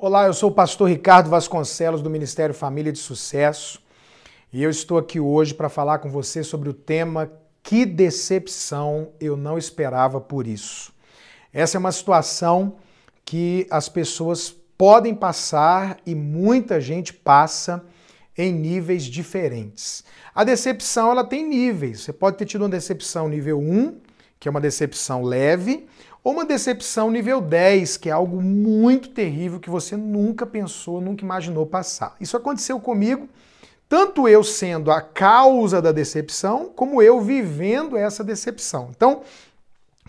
Olá, eu sou o pastor Ricardo Vasconcelos do Ministério Família de Sucesso e eu estou aqui hoje para falar com você sobre o tema Que decepção eu não esperava por isso. Essa é uma situação que as pessoas podem passar e muita gente passa em níveis diferentes. A decepção ela tem níveis. Você pode ter tido uma decepção nível 1, que é uma decepção leve, ou uma decepção nível 10, que é algo muito terrível que você nunca pensou, nunca imaginou passar. Isso aconteceu comigo, tanto eu sendo a causa da decepção, como eu vivendo essa decepção. Então,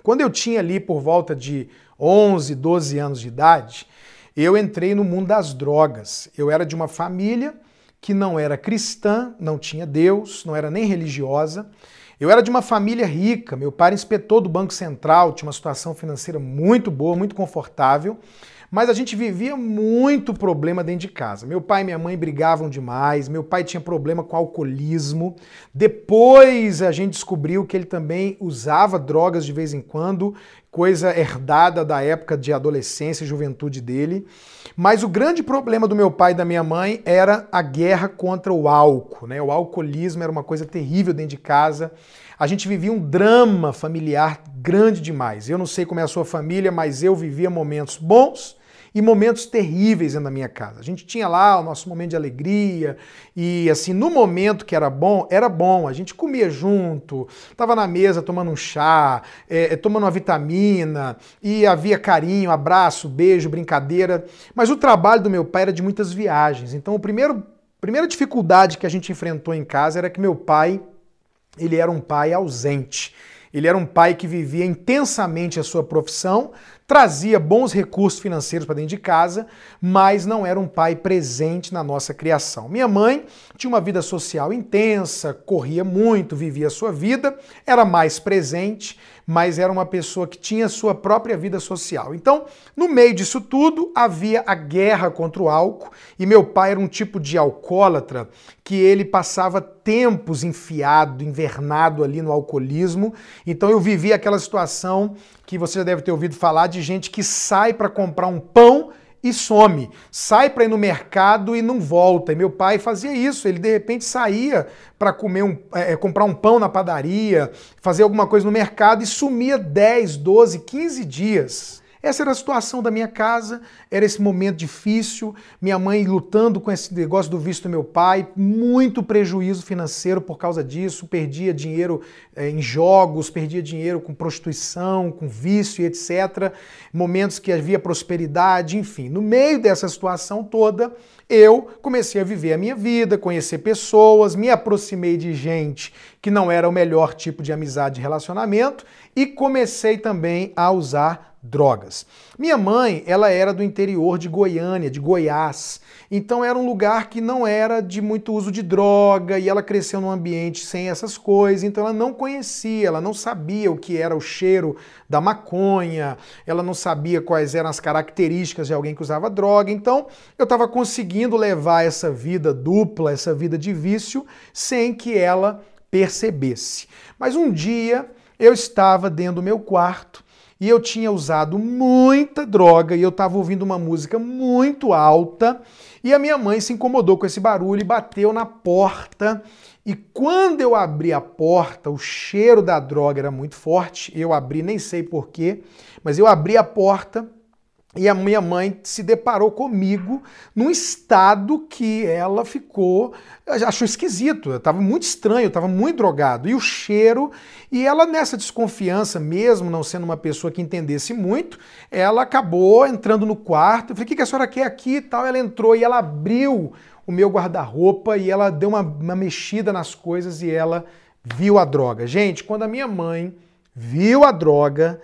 quando eu tinha ali por volta de 11, 12 anos de idade, eu entrei no mundo das drogas. Eu era de uma família que não era cristã, não tinha Deus, não era nem religiosa. Eu era de uma família rica, meu pai era inspetor do Banco Central, tinha uma situação financeira muito boa, muito confortável, mas a gente vivia muito problema dentro de casa. Meu pai e minha mãe brigavam demais, meu pai tinha problema com alcoolismo. Depois a gente descobriu que ele também usava drogas de vez em quando, coisa herdada da época de adolescência e juventude dele. Mas o grande problema do meu pai e da minha mãe era a guerra contra o álcool, né? O alcoolismo era uma coisa terrível dentro de casa. A gente vivia um drama familiar grande demais. Eu não sei como é a sua família, mas eu vivia momentos bons e momentos terríveis na minha casa. A gente tinha lá o nosso momento de alegria e assim, no momento que era bom, era bom. A gente comia junto, tava na mesa tomando um chá, é, é, tomando uma vitamina e havia carinho, abraço, beijo, brincadeira. Mas o trabalho do meu pai era de muitas viagens. Então, primeiro primeira dificuldade que a gente enfrentou em casa era que meu pai, ele era um pai ausente. Ele era um pai que vivia intensamente a sua profissão, trazia bons recursos financeiros para dentro de casa, mas não era um pai presente na nossa criação. Minha mãe tinha uma vida social intensa, corria muito, vivia a sua vida, era mais presente, mas era uma pessoa que tinha sua própria vida social. Então, no meio disso tudo, havia a guerra contra o álcool, e meu pai era um tipo de alcoólatra que ele passava tempos enfiado, invernado ali no alcoolismo. Então eu vivia aquela situação que você já deve ter ouvido falar de gente que sai para comprar um pão e some. Sai para ir no mercado e não volta. E meu pai fazia isso. Ele de repente saía para comer um, é, comprar um pão na padaria, fazer alguma coisa no mercado e sumia 10, 12, 15 dias. Essa era a situação da minha casa, era esse momento difícil, minha mãe lutando com esse negócio do visto do meu pai, muito prejuízo financeiro por causa disso, perdia dinheiro é, em jogos, perdia dinheiro com prostituição, com vício etc. Momentos que havia prosperidade, enfim. No meio dessa situação toda, eu comecei a viver a minha vida, conhecer pessoas, me aproximei de gente que não era o melhor tipo de amizade e relacionamento e comecei também a usar drogas. Minha mãe, ela era do interior de Goiânia, de Goiás. Então era um lugar que não era de muito uso de droga e ela cresceu num ambiente sem essas coisas, então ela não conhecia, ela não sabia o que era o cheiro da maconha, ela não sabia quais eram as características de alguém que usava droga. Então eu estava conseguindo levar essa vida dupla, essa vida de vício, sem que ela percebesse. Mas um dia eu estava dentro do meu quarto e eu tinha usado muita droga e eu estava ouvindo uma música muito alta e a minha mãe se incomodou com esse barulho e bateu na porta. E quando eu abri a porta, o cheiro da droga era muito forte. Eu abri, nem sei porquê, mas eu abri a porta e a minha mãe se deparou comigo num estado que ela ficou, achou esquisito, estava muito estranho, estava muito drogado. E o cheiro, e ela nessa desconfiança, mesmo não sendo uma pessoa que entendesse muito, ela acabou entrando no quarto. Eu falei, o que a senhora quer aqui e tal? Ela entrou e ela abriu o meu guarda-roupa e ela deu uma, uma mexida nas coisas e ela viu a droga. Gente, quando a minha mãe viu a droga,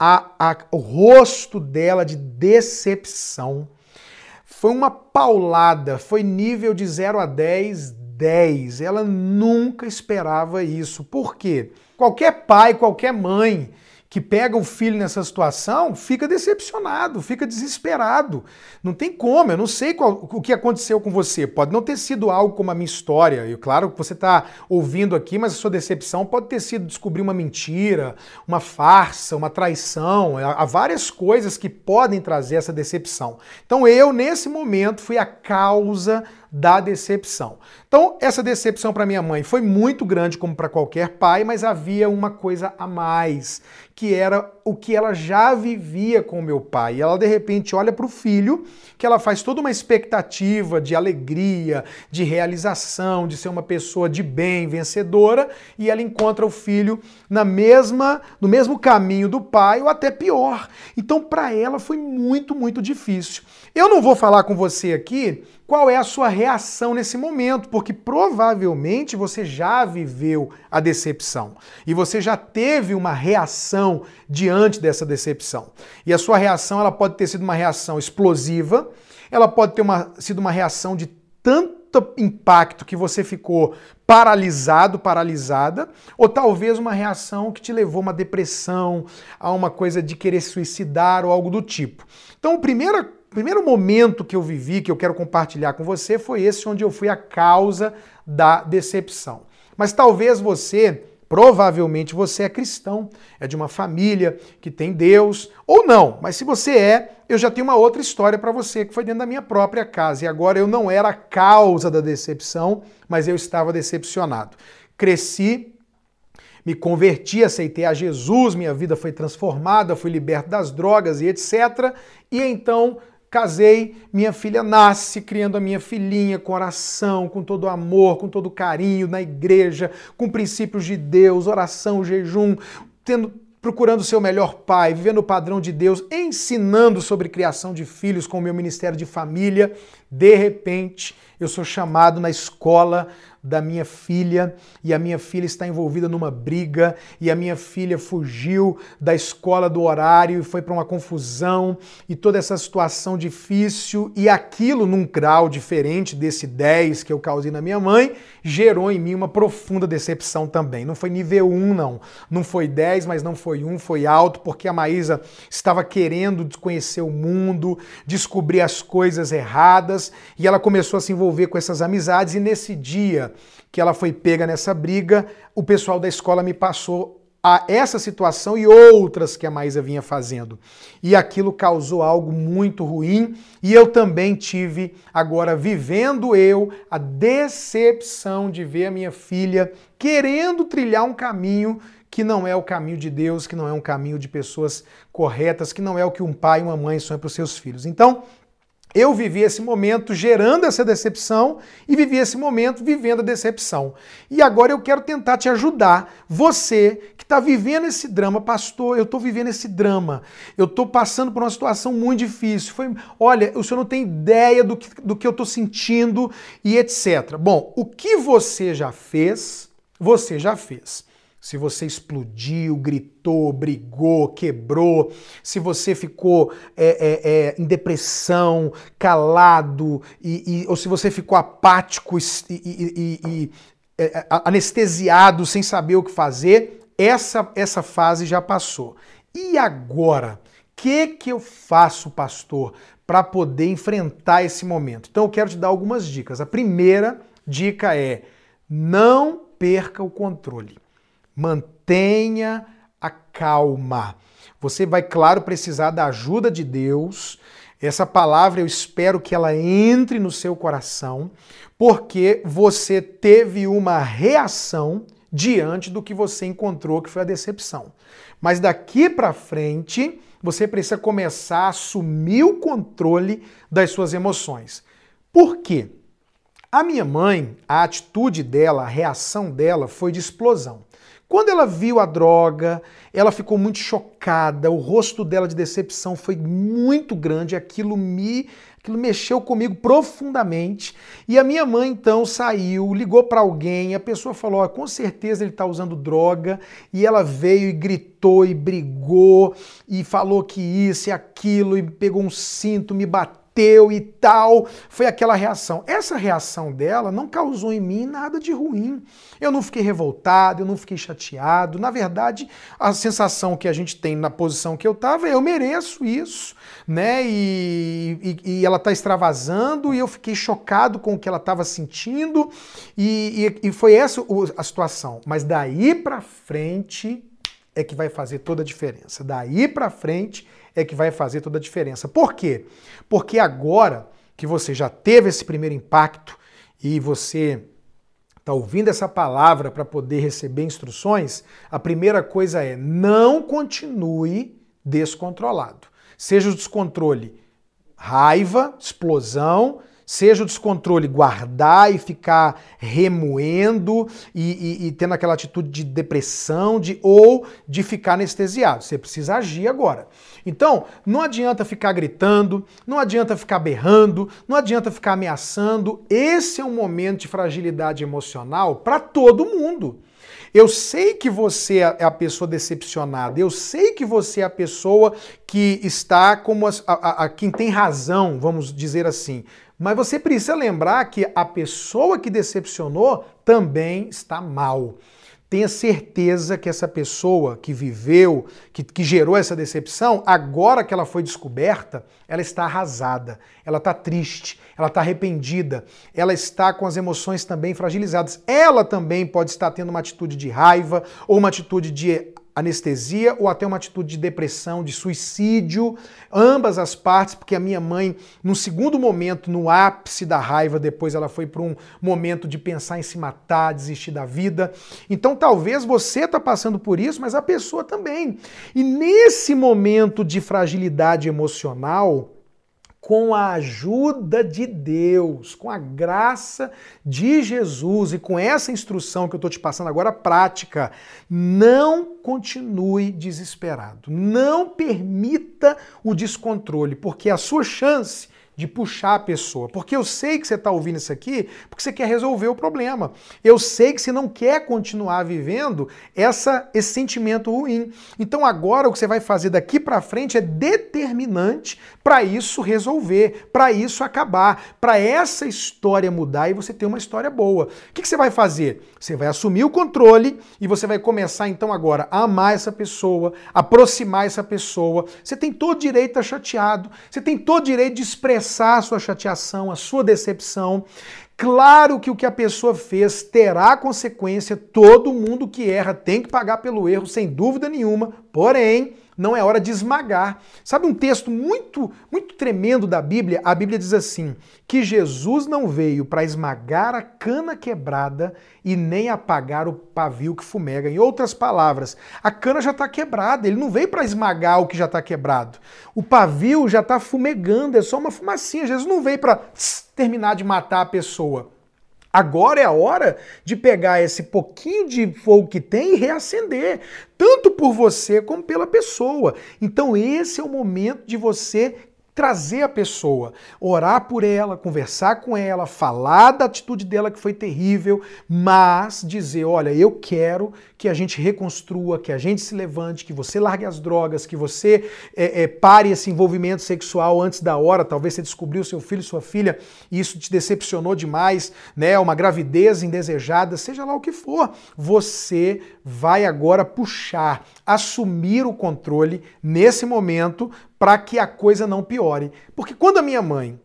a, a, o rosto dela de decepção. Foi uma paulada, foi nível de 0 a 10, 10. Ela nunca esperava isso. Por quê? Qualquer pai, qualquer mãe que pega o filho nessa situação fica decepcionado, fica desesperado. Não tem como, eu não sei qual, o que aconteceu com você. Pode não ter sido algo como a minha história. E claro que você está ouvindo aqui, mas a sua decepção pode ter sido descobrir uma mentira, uma farsa, uma traição. Há várias coisas que podem trazer essa decepção. Então eu, nesse momento, fui a causa da decepção. Então, essa decepção para minha mãe foi muito grande, como para qualquer pai, mas havia uma coisa a mais, que era o que ela já vivia com meu pai. E ela, de repente, olha para o filho, que ela faz toda uma expectativa de alegria, de realização, de ser uma pessoa de bem, vencedora, e ela encontra o filho na mesma, no mesmo caminho do pai, ou até pior. Então, para ela foi muito, muito difícil. Eu não vou falar com você aqui qual é a sua reação nesse momento, porque provavelmente você já viveu a decepção e você já teve uma reação diante dessa decepção. E a sua reação ela pode ter sido uma reação explosiva, ela pode ter uma, sido uma reação de tanto impacto que você ficou paralisado, paralisada, ou talvez uma reação que te levou a uma depressão, a uma coisa de querer suicidar ou algo do tipo. Então, o primeiro momento que eu vivi, que eu quero compartilhar com você, foi esse onde eu fui a causa da decepção. Mas talvez você, provavelmente você é cristão, é de uma família que tem Deus, ou não, mas se você é, eu já tenho uma outra história para você que foi dentro da minha própria casa. E agora eu não era a causa da decepção, mas eu estava decepcionado. Cresci me converti, aceitei a Jesus, minha vida foi transformada, fui liberto das drogas e etc. E então Casei, minha filha nasce, criando a minha filhinha com oração, com todo amor, com todo carinho, na igreja, com princípios de Deus, oração, jejum, tendo procurando o melhor pai, vivendo o padrão de Deus, ensinando sobre criação de filhos com o meu ministério de família. De repente, eu sou chamado na escola da minha filha e a minha filha está envolvida numa briga e a minha filha fugiu da escola do horário e foi para uma confusão e toda essa situação difícil e aquilo num grau diferente desse 10 que eu causei na minha mãe gerou em mim uma profunda decepção também. Não foi nível 1 não, não foi 10, mas não foi 1, foi alto porque a Maísa estava querendo conhecer o mundo, descobrir as coisas erradas e ela começou a se envolver com essas amizades e nesse dia que ela foi pega nessa briga, o pessoal da escola me passou a essa situação e outras que a Maísa vinha fazendo. E aquilo causou algo muito ruim e eu também tive agora vivendo eu a decepção de ver a minha filha querendo trilhar um caminho que não é o caminho de Deus, que não é um caminho de pessoas corretas, que não é o que um pai e uma mãe sonham para os seus filhos. Então, eu vivi esse momento gerando essa decepção e vivi esse momento vivendo a decepção. E agora eu quero tentar te ajudar, você que está vivendo esse drama, pastor, eu estou vivendo esse drama, eu estou passando por uma situação muito difícil. Foi, olha, o senhor não tem ideia do que, do que eu estou sentindo e etc. Bom, o que você já fez, você já fez se você explodiu, gritou, brigou, quebrou, se você ficou é, é, é, em depressão, calado, e, e, ou se você ficou apático e, e é, é, anestesiado, sem saber o que fazer, essa, essa fase já passou. E agora? O que, que eu faço, pastor, para poder enfrentar esse momento? Então eu quero te dar algumas dicas. A primeira dica é: não perca o controle. Mantenha a calma. Você vai, claro, precisar da ajuda de Deus. Essa palavra eu espero que ela entre no seu coração, porque você teve uma reação diante do que você encontrou, que foi a decepção. Mas daqui para frente, você precisa começar a assumir o controle das suas emoções. Por quê? A minha mãe, a atitude dela, a reação dela foi de explosão. Quando ela viu a droga, ela ficou muito chocada, o rosto dela de decepção foi muito grande, aquilo me aquilo mexeu comigo profundamente. E a minha mãe então saiu, ligou para alguém, a pessoa falou: "Com certeza ele está usando droga". E ela veio e gritou e brigou e falou que isso e aquilo e pegou um cinto, me bateu bateu e tal. Foi aquela reação. Essa reação dela não causou em mim nada de ruim. Eu não fiquei revoltado, eu não fiquei chateado. Na verdade, a sensação que a gente tem na posição que eu estava é eu mereço isso, né? E, e, e ela está extravasando e eu fiquei chocado com o que ela estava sentindo e, e, e foi essa a situação. Mas daí para frente é que vai fazer toda a diferença. Daí para frente é que vai fazer toda a diferença. Por quê? Porque agora que você já teve esse primeiro impacto e você está ouvindo essa palavra para poder receber instruções, a primeira coisa é não continue descontrolado. Seja o descontrole raiva, explosão, seja o descontrole guardar e ficar remoendo e, e, e, tendo aquela atitude de depressão de, ou de ficar anestesiado. Você precisa agir agora. Então, não adianta ficar gritando, não adianta ficar berrando, não adianta ficar ameaçando. Esse é um momento de fragilidade emocional para todo mundo. Eu sei que você é a pessoa decepcionada, eu sei que você é a pessoa que está como a, a, a quem tem razão, vamos dizer assim. Mas você precisa lembrar que a pessoa que decepcionou também está mal. Tenha certeza que essa pessoa que viveu, que, que, gerou essa decepção, agora que ela foi descoberta, ela está arrasada, ela está triste, ela está arrependida, ela está com as emoções também fragilizadas. Ela também pode estar tendo uma atitude de raiva ou uma atitude de anestesia ou até uma atitude de depressão, de suicídio, ambas as partes, porque a minha mãe, no segundo momento, no ápice da raiva, depois ela foi para um momento de pensar em se matar, desistir da vida. Então talvez você está passando por isso, mas a pessoa também. E nesse momento de fragilidade emocional, com a ajuda de Deus, com a graça de Jesus e com essa instrução que eu estou te passando agora prática, não continue desesperado. Não permita o descontrole, porque a sua chance de puxar a pessoa. Porque eu sei que você está ouvindo isso aqui porque você quer resolver o problema. Eu sei que você não quer continuar vivendo essa, esse sentimento ruim. Então agora o que você vai fazer daqui para frente é determinante para isso resolver, para isso acabar, para essa história mudar e você ter uma história boa. O que, que você vai fazer? Você vai assumir o controle e você vai começar então agora a amar essa pessoa, aproximar essa pessoa. Você tem todo direito a chateado, você tem todo direito de expressar expressar a sua chateação, a sua decepção. Claro que o que a pessoa fez terá consequência, todo mundo que erra tem que pagar pelo erro, sem dúvida nenhuma, porém, não é hora de esmagar. Sabe um texto muito, muito tremendo da Bíblia? A Bíblia diz assim: que Jesus não veio para esmagar a cana quebrada e nem apagar o pavio que fumega. Em outras palavras, a cana já está quebrada, ele não veio para esmagar o que já está quebrado. O pavio já está fumegando, é só uma fumacinha. Jesus não veio para terminar de matar a pessoa. Agora é a hora de pegar esse pouquinho de fogo que tem e reacender, tanto por você como pela pessoa. Então, esse é o momento de você trazer a pessoa, orar por ela, conversar com ela, falar da atitude dela que foi terrível, mas dizer: olha, eu quero que a gente reconstrua, que a gente se levante, que você largue as drogas, que você é, é, pare esse envolvimento sexual antes da hora. Talvez você descobriu seu filho, sua filha, e isso te decepcionou demais, né? Uma gravidez indesejada, seja lá o que for. Você vai agora puxar, assumir o controle nesse momento para que a coisa não piore. Porque quando a minha mãe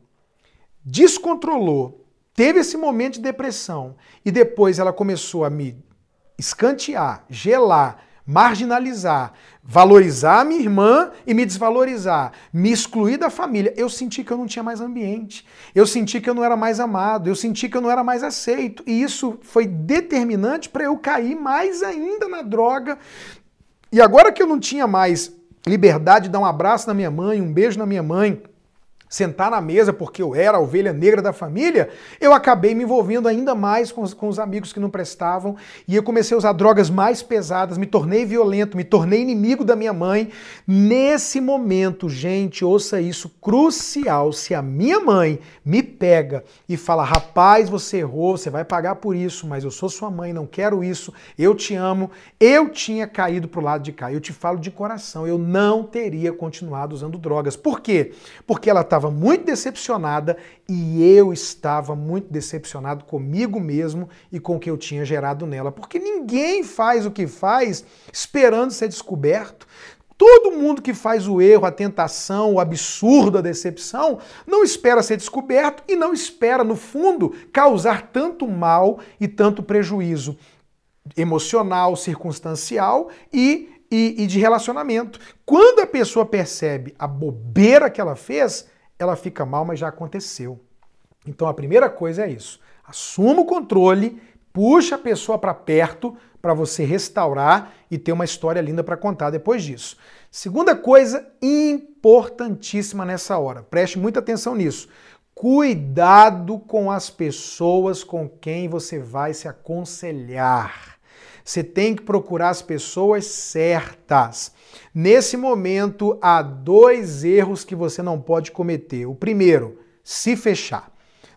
descontrolou, teve esse momento de depressão e depois ela começou a me escantear, gelar, marginalizar, valorizar a minha irmã e me desvalorizar, me excluir da família, eu senti que eu não tinha mais ambiente, eu senti que eu não era mais amado, eu senti que eu não era mais aceito, e isso foi determinante para eu cair mais ainda na droga. E agora que eu não tinha mais liberdade de dar um abraço na minha mãe, um beijo na minha mãe, sentar na mesa porque eu era a ovelha negra da família, eu acabei me envolvendo ainda mais com os, com os, amigos que não prestavam e eu comecei a usar drogas mais pesadas, me tornei violento, me tornei inimigo da minha mãe. Nesse momento, gente, ouça isso, crucial, se a minha mãe me pega e fala, rapaz, você errou, você vai pagar por isso, mas eu sou sua mãe, não quero isso, eu te amo, eu tinha caído pro lado de cá. Eu te falo de coração, eu não teria continuado usando drogas. Por quê? Porque ela tá estava muito decepcionada e eu estava muito decepcionado comigo mesmo e com o que eu tinha gerado nela. Porque ninguém faz o que faz esperando ser descoberto. Todo mundo que faz o erro, a tentação, o absurdo, a decepção, não espera ser descoberto e não espera, no fundo, causar tanto mal e tanto prejuízo emocional, circunstancial e, e, e de relacionamento. Quando a pessoa percebe a bobeira que ela fez, ela fica mal, mas já aconteceu. Então a primeira coisa é isso. Assuma o controle, puxa a pessoa para perto para você restaurar e ter uma história linda para contar depois disso. Segunda coisa importantíssima nessa hora, preste muita atenção nisso. Cuidado com as pessoas com quem você vai se aconselhar. Você tem que procurar as pessoas certas. Nesse momento, há dois erros que você não pode cometer. O primeiro, se fechar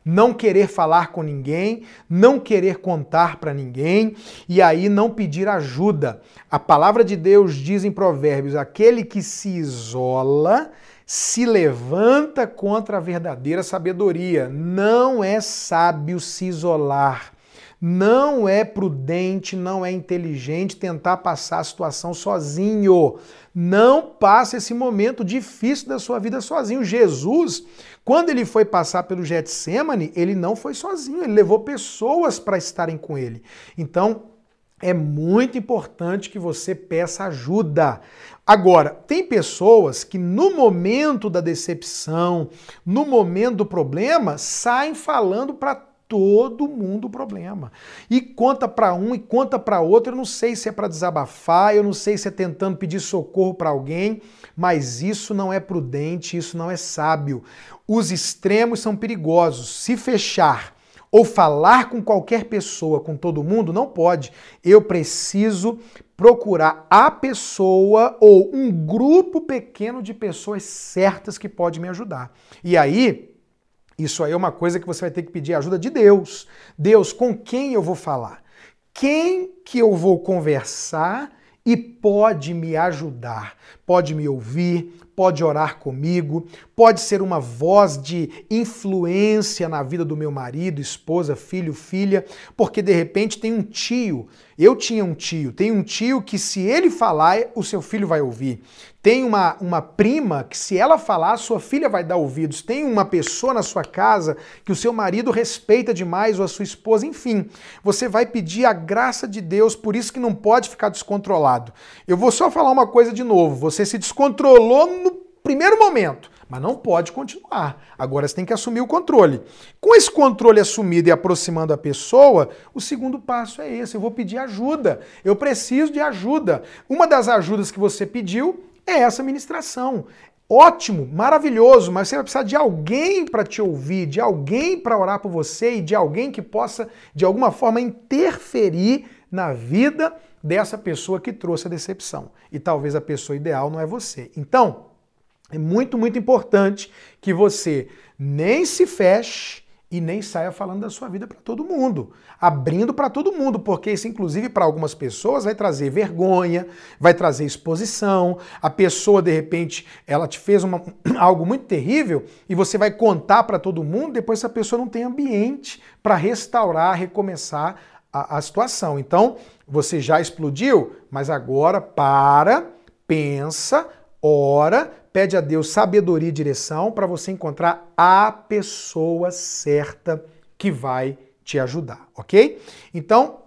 não querer falar com ninguém, não querer contar para ninguém e aí não pedir ajuda. A palavra de Deus diz em Provérbios: aquele que se isola se levanta contra a verdadeira sabedoria. Não é sábio se isolar. Não é prudente, não é inteligente tentar passar a situação sozinho. Não passe esse momento difícil da sua vida sozinho. Jesus, quando ele foi passar pelo Getsemane, ele não foi sozinho, ele levou pessoas para estarem com ele. Então, é muito importante que você peça ajuda. Agora, tem pessoas que no momento da decepção, no momento do problema, saem falando para todo mundo o problema. E conta para um e conta para outro. Eu não sei se é para desabafar, eu não sei se é tentando pedir socorro para alguém, mas isso não é prudente, isso não é sábio. Os extremos são perigosos. Se fechar ou falar com qualquer pessoa, com todo mundo, não pode. Eu preciso procurar a pessoa ou um grupo pequeno de pessoas certas que pode me ajudar. E aí, isso aí é uma coisa que você vai ter que pedir ajuda de Deus. Deus, com quem eu vou falar? Quem que eu vou conversar e pode me ajudar? Pode me ouvir, pode orar comigo, pode ser uma voz de influência na vida do meu marido, esposa, filho, filha, porque de repente tem um tio. Eu tinha um tio, tem um tio que se ele falar, o seu filho vai ouvir. Tem uma, uma prima que se ela falar, sua filha vai dar ouvidos. Tem uma pessoa na sua casa que o seu marido respeita demais ou a sua esposa, enfim. Você vai pedir a graça de Deus, por isso que não pode ficar descontrolado. Eu vou só falar uma coisa de novo. Você se descontrolou no primeiro momento, mas não pode continuar. Agora você tem que assumir o controle. Com esse controle assumido e aproximando a pessoa, o segundo passo é esse: eu vou pedir ajuda. Eu preciso de ajuda. Uma das ajudas que você pediu é essa ministração. Ótimo, maravilhoso, mas você vai precisar de alguém para te ouvir, de alguém para orar por você e de alguém que possa, de alguma forma, interferir na vida dessa pessoa que trouxe a decepção. E talvez a pessoa ideal não é você. Então, é muito, muito importante que você nem se feche e nem saia falando da sua vida para todo mundo, abrindo para todo mundo, porque isso, inclusive, para algumas pessoas vai trazer vergonha, vai trazer exposição. A pessoa, de repente, ela te fez uma, algo muito terrível e você vai contar para todo mundo, depois essa pessoa não tem ambiente para restaurar, recomeçar a, a situação. Então, você já explodiu, mas agora para, pensa, ora, pede a Deus sabedoria e direção para você encontrar a pessoa certa que vai te ajudar, ok? Então,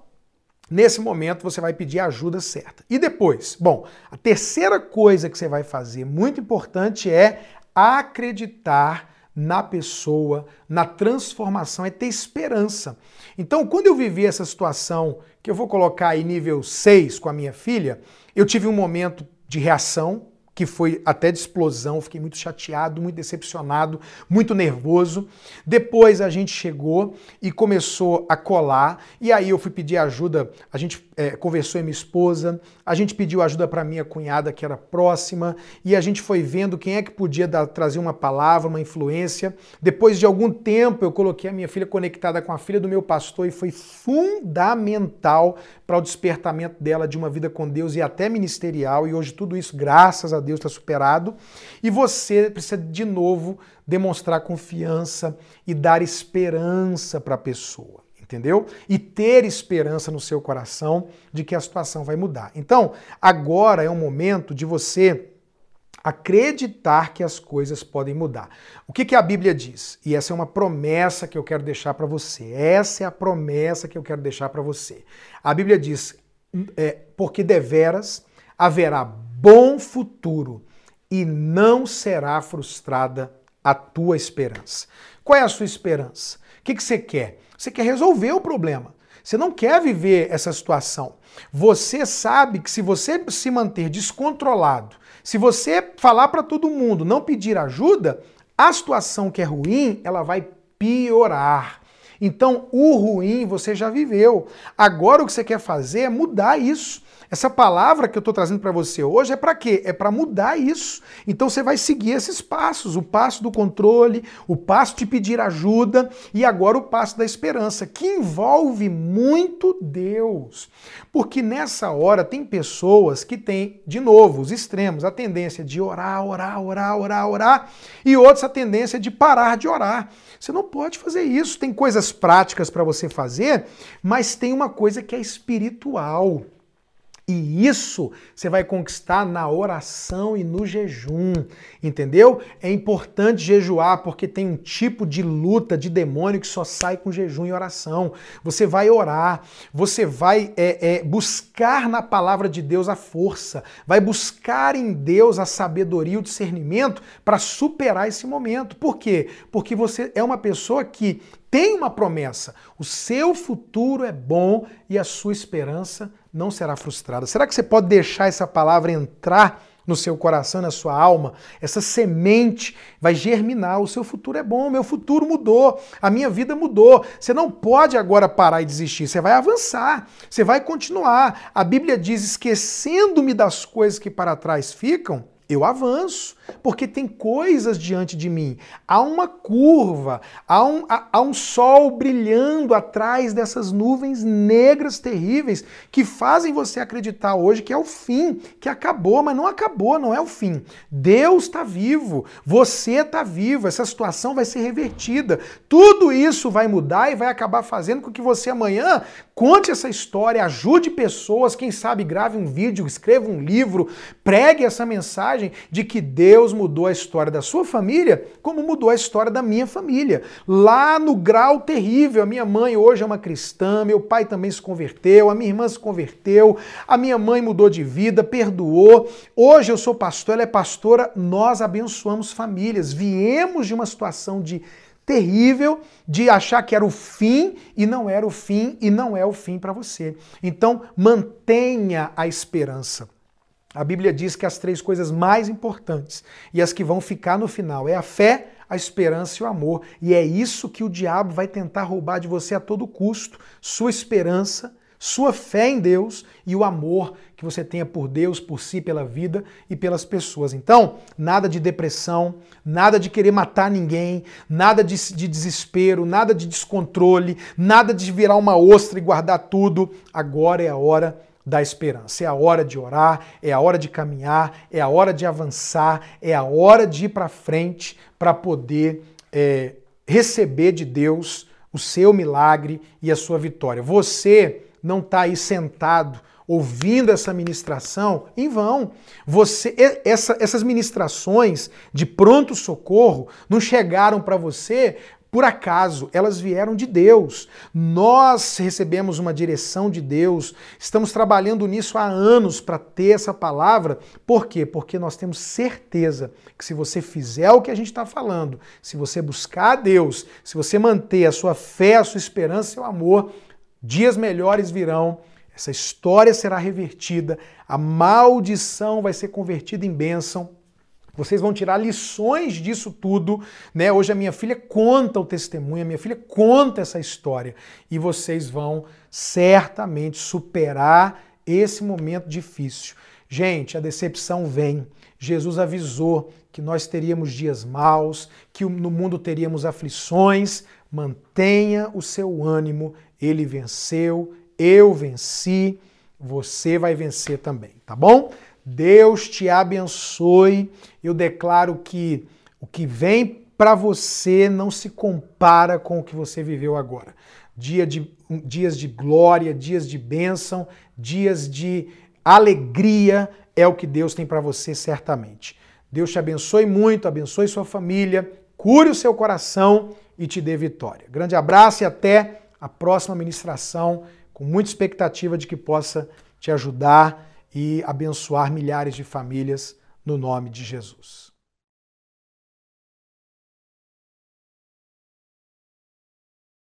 nesse momento você vai pedir a ajuda certa. E depois, bom, a terceira coisa que você vai fazer, muito importante, é acreditar na pessoa, na transformação, é ter esperança. Então, quando eu vivi essa situação, que eu vou colocar aí nível 6 com a minha filha, eu tive um momento de reação, que foi até de explosão, fiquei muito chateado, muito decepcionado, muito nervoso. Depois a gente chegou e começou a colar, e aí eu fui pedir ajuda, a gente é, conversou com minha esposa, a gente pediu ajuda para minha cunhada que era próxima, e a gente foi vendo quem é que podia dar, trazer uma palavra, uma influência. Depois de algum tempo eu coloquei a minha filha conectada com a filha do meu pastor e foi fundamental para o despertamento dela de uma vida com Deus e até ministerial, e hoje tudo isso, graças a Deus, está superado, e você precisa de novo demonstrar confiança e dar esperança para a pessoa entendeu? E ter esperança no seu coração de que a situação vai mudar. Então, agora é o momento de você acreditar que as coisas podem mudar. O que, que a Bíblia diz? E essa é uma promessa que eu quero deixar para você. Essa é a promessa que eu quero deixar para você. A Bíblia diz: é, porque deveras haverá bom futuro e não será frustrada a tua esperança. Qual é a sua esperança? O que, que você quer? Você quer resolver o problema. Você não quer viver essa situação. Você sabe que se você se manter descontrolado, se você falar para todo mundo, não pedir ajuda, a situação que é ruim, ela vai piorar. Então, o ruim você já viveu. Agora o que você quer fazer é mudar isso. Essa palavra que eu estou trazendo para você hoje é para quê? É para mudar isso. Então você vai seguir esses passos: o passo do controle, o passo de pedir ajuda e agora o passo da esperança, que envolve muito Deus. Porque nessa hora tem pessoas que têm, de novo, os extremos, a tendência de orar, orar, orar, orar, orar, e outros a tendência de parar de orar. Você não pode fazer isso. Tem coisas práticas para você fazer, mas tem uma coisa que é espiritual. E isso você vai conquistar na oração e no jejum, entendeu? É importante jejuar porque tem um tipo de luta de demônio que só sai com jejum e oração. Você vai orar, você vai é, é, buscar na palavra de Deus a força, vai buscar em Deus a sabedoria e o discernimento para superar esse momento. Por quê? Porque você é uma pessoa que tem uma promessa: o seu futuro é bom e a sua esperança não será frustrada. Será que você pode deixar essa palavra entrar no seu coração, na sua alma? Essa semente vai germinar. O seu futuro é bom, meu futuro mudou, a minha vida mudou. Você não pode agora parar e desistir, você vai avançar, você vai continuar. A Bíblia diz: esquecendo-me das coisas que para trás ficam eu avanço, porque tem coisas diante de mim. Há uma curva, há um, há, há, um sol brilhando atrás dessas nuvens negras terríveis que fazem você acreditar hoje que é o fim, que acabou, mas não acabou, não é o fim. Deus está vivo, você está vivo, essa situação vai ser revertida. Tudo isso vai mudar e vai acabar fazendo com que você amanhã conte essa história, ajude pessoas, quem sabe grave um vídeo, escreva um livro, pregue essa mensagem de que Deus mudou a história da sua família, como mudou a história da minha família. Lá no grau terrível, a minha mãe hoje é uma cristã, meu pai também se converteu, a minha irmã se converteu, a minha mãe mudou de vida, perdoou. Hoje eu sou pastor, ela é pastora, nós abençoamos famílias. Viemos de uma situação de terrível de achar que era o fim e não era o fim e não é o fim para você. Então, mantenha a esperança. A Bíblia diz que as três coisas mais importantes e as que vão ficar no final é a fé, a esperança e o amor. E é isso que o diabo vai tentar roubar de você a todo custo: sua esperança, sua fé em Deus e o amor que você tenha por Deus, por si, pela vida e pelas pessoas. Então, nada de depressão, nada de querer matar ninguém, nada de, de desespero, nada de descontrole, nada de virar uma ostra e guardar tudo. Agora é a hora da esperança. É a hora de orar, é a hora de caminhar, é a hora de avançar, é a hora de ir para frente para poder é, receber de Deus o seu milagre e a sua vitória. Você não está aí sentado ouvindo essa ministração em vão. Você, essa, essas ministrações de pronto socorro não chegaram para você por acaso, elas vieram de Deus. Nós recebemos uma direção de Deus, estamos trabalhando nisso há anos para ter essa palavra. Por quê? Porque nós temos certeza que se você fizer o que a gente está falando, se você buscar a Deus, se você manter a sua fé, a sua esperança e o amor, dias melhores virão. Essa história será revertida, a maldição vai ser convertida em bênção vocês vão tirar lições disso tudo, né? Hoje a minha filha conta o testemunho, a minha filha conta essa história e vocês vão certamente superar esse momento difícil. Gente, a decepção vem. Jesus avisou que nós teríamos dias maus, que no mundo teríamos aflições. Mantenha o seu ânimo. Ele venceu, eu venci, você vai vencer também, tá bom? Deus te abençoe. Eu declaro que o que vem para você não se compara com o que você viveu agora. Dia de, dias de glória, dias de bênção, dias de alegria é o que Deus tem para você certamente. Deus te abençoe muito, abençoe sua família, cure o seu coração e te dê vitória. Grande abraço e até a próxima ministração, com muita expectativa de que possa te ajudar e abençoar milhares de famílias no nome de Jesus.